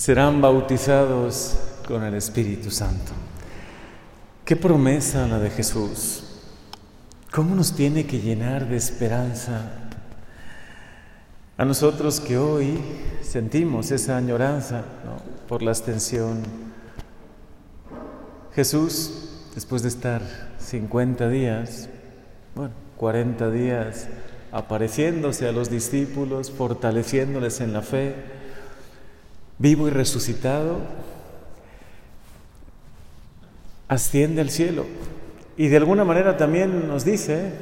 serán bautizados con el Espíritu Santo. Qué promesa la de Jesús. ¿Cómo nos tiene que llenar de esperanza a nosotros que hoy sentimos esa añoranza por la extensión? Jesús, después de estar 50 días, bueno, 40 días apareciéndose a los discípulos, fortaleciéndoles en la fe, vivo y resucitado, asciende al cielo. Y de alguna manera también nos dice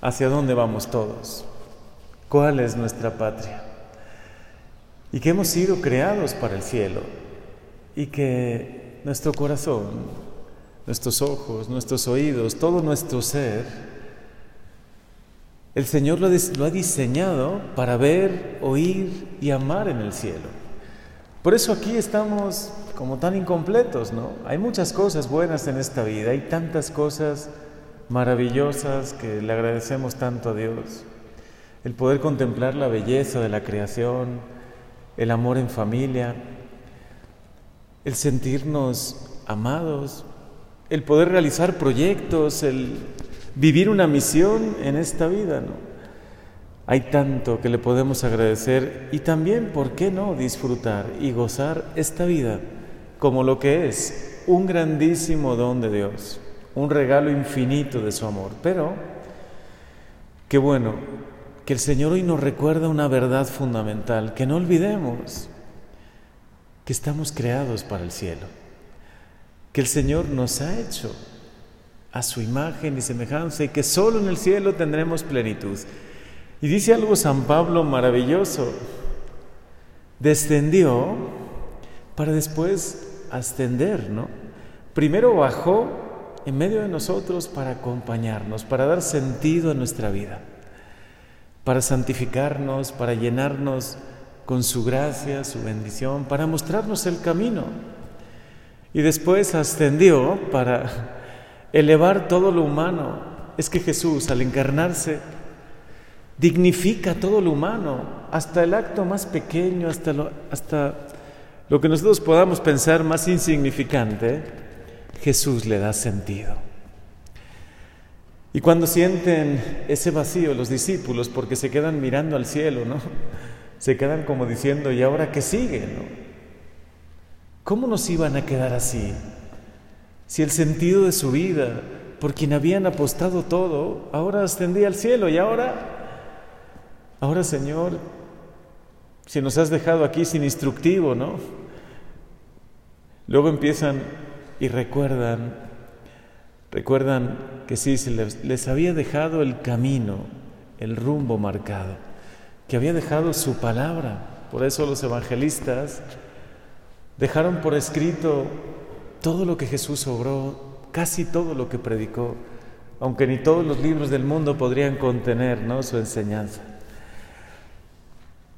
hacia dónde vamos todos, cuál es nuestra patria y que hemos sido creados para el cielo. Y que nuestro corazón, nuestros ojos, nuestros oídos, todo nuestro ser, el Señor lo, ha diseñado para ver, oír y amar en el cielo. Por eso aquí estamos como tan incompletos, ¿no? Hay muchas cosas buenas en esta vida, hay tantas cosas maravillosas que le agradecemos tanto a Dios. El poder contemplar la belleza de la creación, el amor en familia, el sentirnos amados, el poder realizar proyectos, el vivir una misión en esta vida, ¿no? Hay tanto que le podemos agradecer y también, ¿por qué no?, disfrutar y gozar esta vida como lo que es un grandísimo don de Dios, un regalo infinito de su amor. Pero, qué bueno que el Señor hoy nos recuerda una verdad fundamental, que no olvidemos que estamos creados para el cielo, que el Señor nos ha hecho a su imagen y semejanza y que solo en el cielo tendremos plenitud. Y dice algo San Pablo maravilloso, descendió para después ascender, ¿no? Primero bajó en medio de nosotros para acompañarnos, para dar sentido a nuestra vida, para santificarnos, para llenarnos con su gracia, su bendición, para mostrarnos el camino. Y después ascendió para elevar todo lo humano. Es que Jesús, al encarnarse, dignifica todo lo humano, hasta el acto más pequeño, hasta lo, hasta lo que nosotros podamos pensar más insignificante, Jesús le da sentido. Y cuando sienten ese vacío los discípulos, porque se quedan mirando al cielo, ¿no? Se quedan como diciendo, ¿y ahora qué sigue? ¿no? ¿Cómo nos iban a quedar así? Si el sentido de su vida, por quien habían apostado todo, ahora ascendía al cielo y ahora, ahora Señor, si nos has dejado aquí sin instructivo, ¿no? Luego empiezan y recuerdan, recuerdan que sí, se les, había dejado el camino, el rumbo marcado, que había dejado su palabra. Por eso los evangelistas dejaron por escrito todo lo que Jesús obró, casi todo lo que predicó, aunque ni todos los libros del mundo podrían contener ¿no? su enseñanza.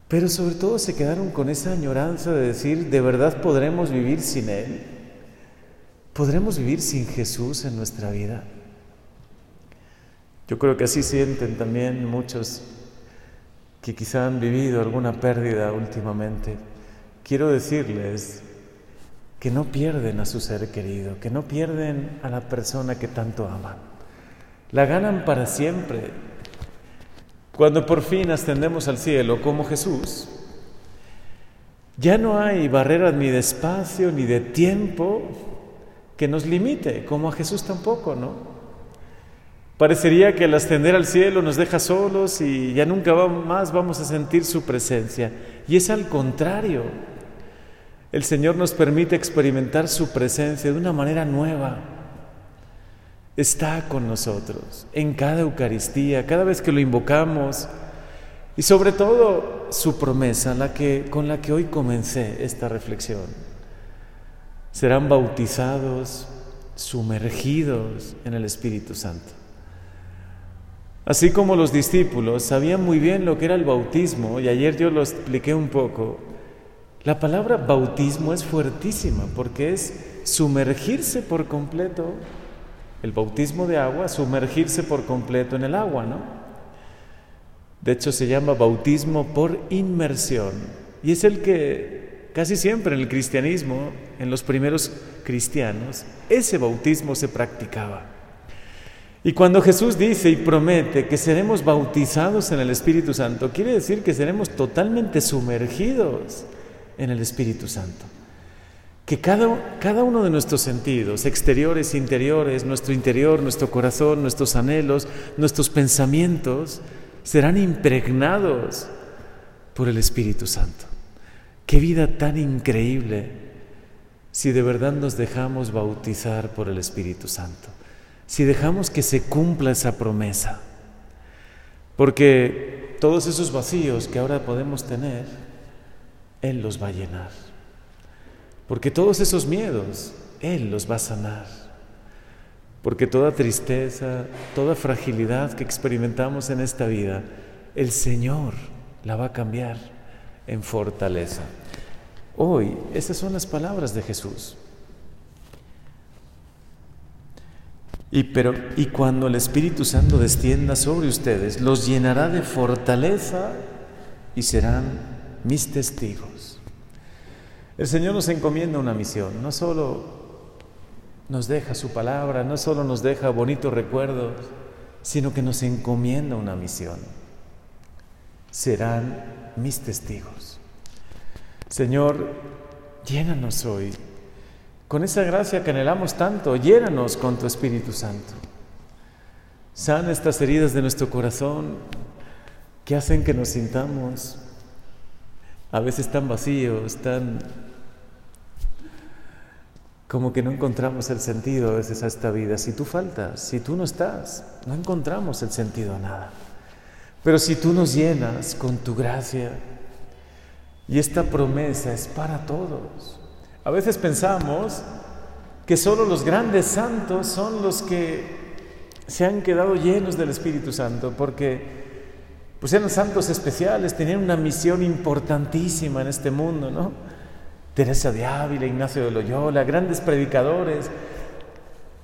Pero sobre todo se quedaron con esa añoranza de decir, ¿de verdad podremos vivir sin Él? ¿Podremos vivir sin Jesús en nuestra vida? Yo creo que así sienten también muchos que quizá han vivido alguna pérdida últimamente. Quiero decirles, que no pierden a su ser querido, que no pierden a la persona que tanto aman. La ganan para siempre. Cuando por fin ascendemos al cielo como Jesús, ya no hay barreras ni de espacio ni de tiempo que nos limite, como a Jesús tampoco, ¿no? Parecería que al ascender al cielo nos deja solos y ya nunca más vamos a sentir su presencia. Y es al contrario. El Señor nos permite experimentar su presencia de una manera nueva. Está con nosotros en cada Eucaristía, cada vez que lo invocamos y sobre todo su promesa, con la que hoy comencé esta reflexión. Serán bautizados, sumergidos en el Espíritu Santo. Así como los discípulos sabían muy bien lo que era el bautismo, y ayer yo lo expliqué un poco, la palabra bautismo es fuertísima porque es sumergirse por completo, el bautismo de agua, sumergirse por completo en el agua, ¿no? De hecho se llama bautismo por inmersión y es el que casi siempre en el cristianismo, en los primeros cristianos, ese bautismo se practicaba. Y cuando Jesús dice y promete que seremos bautizados en el Espíritu Santo, quiere decir que seremos totalmente sumergidos en el Espíritu Santo. Que cada, cada uno de nuestros sentidos, exteriores, interiores, nuestro interior, nuestro corazón, nuestros anhelos, nuestros pensamientos, serán impregnados por el Espíritu Santo. Qué vida tan increíble si de verdad nos dejamos bautizar por el Espíritu Santo, si dejamos que se cumpla esa promesa. Porque todos esos vacíos que ahora podemos tener, Él los va a llenar. Porque todos esos miedos, Él los va a sanar. Porque toda tristeza, toda fragilidad que experimentamos en esta vida, el Señor la va a cambiar en fortaleza. Hoy, esas son las palabras de Jesús. Y, pero, y cuando el Espíritu Santo descienda sobre ustedes, los llenará de fortaleza y serán mis testigos. El Señor nos encomienda una misión, no solo nos deja su palabra, no solo nos deja bonitos recuerdos, sino que nos encomienda una misión serán mis testigos. Señor, llénanos hoy con esa gracia que anhelamos tanto, llénanos con tu Espíritu Santo. Sana estas heridas de nuestro corazón que hacen que nos sintamos a veces tan vacíos, tan como que no encontramos el sentido a veces a esta vida. Si tú faltas, si tú no estás, no encontramos el sentido a nada. Pero si tú nos llenas con tu gracia, y esta promesa es para todos. A veces pensamos que solo los grandes santos son los que se han quedado llenos del Espíritu Santo, porque pues eran santos especiales, tenían una misión importantísima en este mundo, ¿no? Teresa de Ávila, Ignacio de Loyola, grandes predicadores,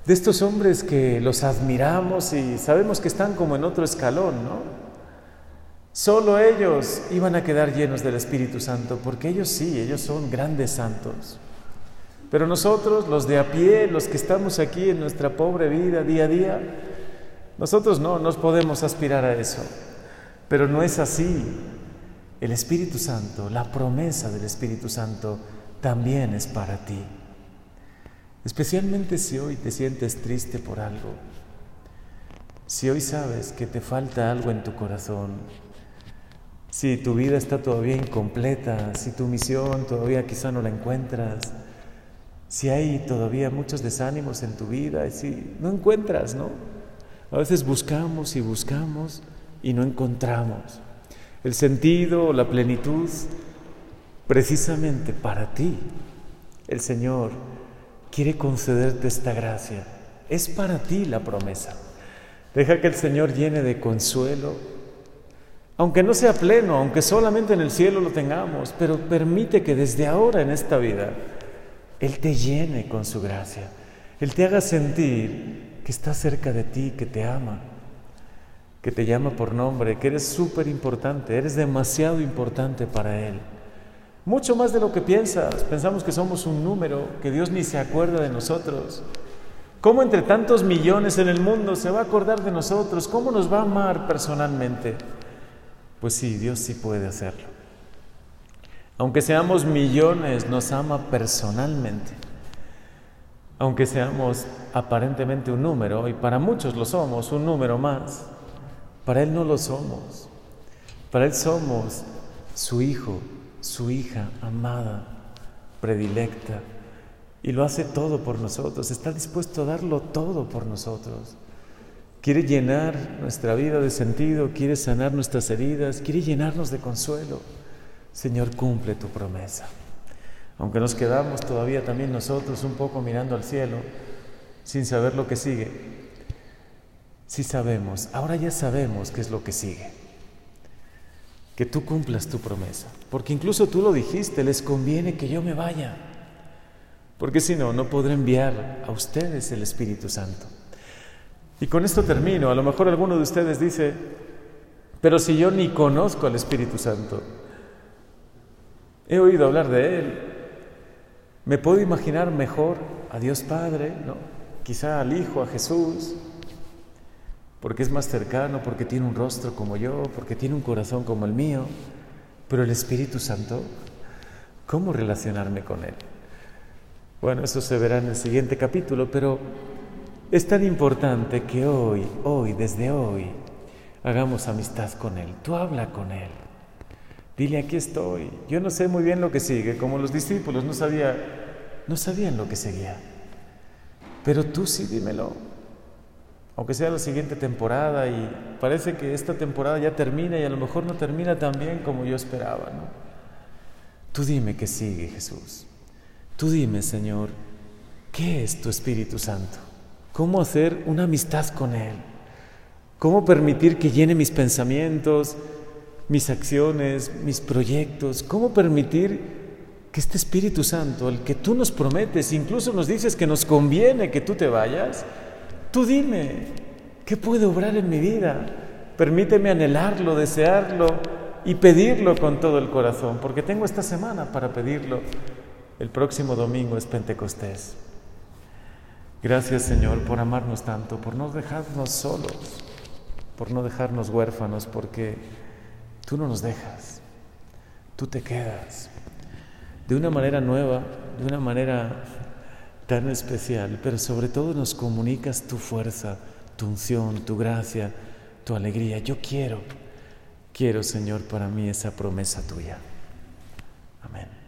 de estos hombres que los admiramos y sabemos que están como en otro escalón, ¿no? Solo ellos iban a quedar llenos del Espíritu Santo, porque ellos sí, ellos son grandes santos. Pero nosotros, los de a pie, los que estamos aquí en nuestra pobre vida día a día, nosotros no nos podemos aspirar a eso. Pero no es así. El Espíritu Santo, la promesa del Espíritu Santo, también es para ti. Especialmente si hoy te sientes triste por algo. Si hoy sabes que te falta algo en tu corazón, si tu vida está todavía incompleta, si tu misión todavía quizá no la encuentras, si hay todavía muchos desánimos en tu vida, si no encuentras, ¿no? A veces buscamos y buscamos y no encontramos el sentido, la plenitud, precisamente para ti. El Señor quiere concederte esta gracia. Es para ti la promesa. Deja que el Señor llene de consuelo aunque no sea pleno, aunque solamente en el cielo lo tengamos, pero permite que desde ahora en esta vida Él te llene con su gracia. Él te haga sentir que está cerca de ti, que te ama, que te llama por nombre, que eres súper importante, eres demasiado importante para Él. Mucho más de lo que piensas. Pensamos que somos un número, que Dios ni se acuerda de nosotros. ¿Cómo entre tantos millones en el mundo se va a acordar de nosotros? ¿Cómo nos va a amar personalmente? Pues sí, Dios sí puede hacerlo. Aunque seamos millones, nos ama personalmente. Aunque seamos aparentemente un número, y para muchos lo somos, un número más, para Él no lo somos. Para Él somos su hijo, su hija amada, predilecta, y lo hace todo por nosotros, está dispuesto a darlo todo por nosotros. Quiere llenar nuestra vida de sentido, quiere sanar nuestras heridas, quiere llenarnos de consuelo. Señor, cumple tu promesa. Aunque nos quedamos todavía también nosotros un poco mirando al cielo, sin saber lo que sigue, sí sabemos, ahora ya sabemos qué es lo que sigue. Que tú cumplas tu promesa. Porque incluso tú lo dijiste, les conviene que yo me vaya. Porque si no, no podré enviar a ustedes el Espíritu Santo. Y con esto termino. A lo mejor alguno de ustedes dice, pero si yo ni conozco al Espíritu Santo, he oído hablar de Él, Me puedo imaginar mejor a Dios Padre, ¿no? quizá al Hijo, a Jesús, porque es más cercano, porque tiene un rostro como yo, porque tiene un corazón como el mío, pero el Espíritu Santo, ¿cómo relacionarme con Él? Bueno, eso se verá en el siguiente capítulo, pero es tan importante que hoy, hoy, desde hoy, hagamos amistad con Él. Tú habla con Él. Dile, aquí estoy. Yo no sé muy bien lo que sigue, como los discípulos no, sabía, no sabían lo que seguía. Pero tú sí dímelo. Aunque sea la siguiente temporada y parece que esta temporada ya termina y a lo mejor no termina tan bien como yo esperaba, ¿no? Tú dime que sigue, Jesús. Tú dime, Señor, ¿qué es tu Espíritu Santo? ¿Cómo hacer una amistad con Él? ¿Cómo permitir que llene mis pensamientos, mis acciones, mis proyectos? ¿Cómo permitir que este Espíritu Santo, el que tú nos prometes, incluso nos dices que nos conviene que tú te vayas, tú dime, ¿qué puede obrar en mi vida? Permíteme anhelarlo, desearlo y pedirlo con todo el corazón, porque tengo esta semana para pedirlo el próximo domingo es Pentecostés. Gracias Señor por amarnos tanto, por no dejarnos solos, por no dejarnos huérfanos, porque tú no nos dejas, tú te quedas de una manera nueva, de una manera tan especial, pero sobre todo nos comunicas tu fuerza, tu unción, tu gracia, tu alegría. Yo quiero, quiero Señor para mí esa promesa tuya. Amén.